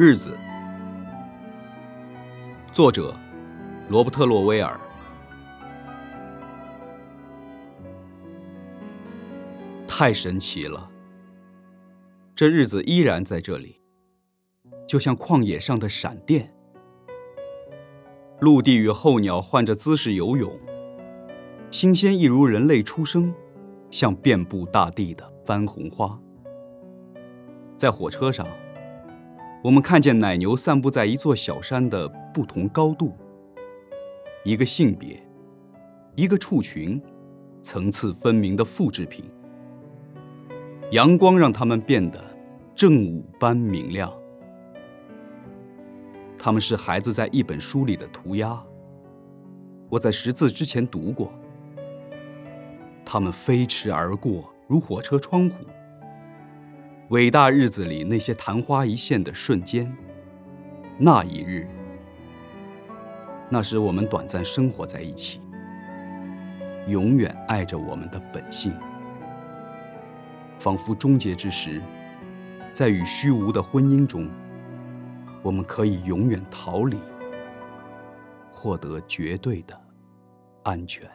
日子，作者罗伯特·洛威尔。太神奇了，这日子依然在这里，就像旷野上的闪电。陆地与候鸟换着姿势游泳，新鲜一如人类出生，像遍布大地的番红花。在火车上。我们看见奶牛散布在一座小山的不同高度，一个性别，一个畜群，层次分明的复制品。阳光让它们变得正午般明亮。他们是孩子在一本书里的涂鸦，我在识字之前读过。他们飞驰而过，如火车窗户。伟大日子里那些昙花一现的瞬间，那一日，那时我们短暂生活在一起，永远爱着我们的本性，仿佛终结之时，在与虚无的婚姻中，我们可以永远逃离，获得绝对的安全。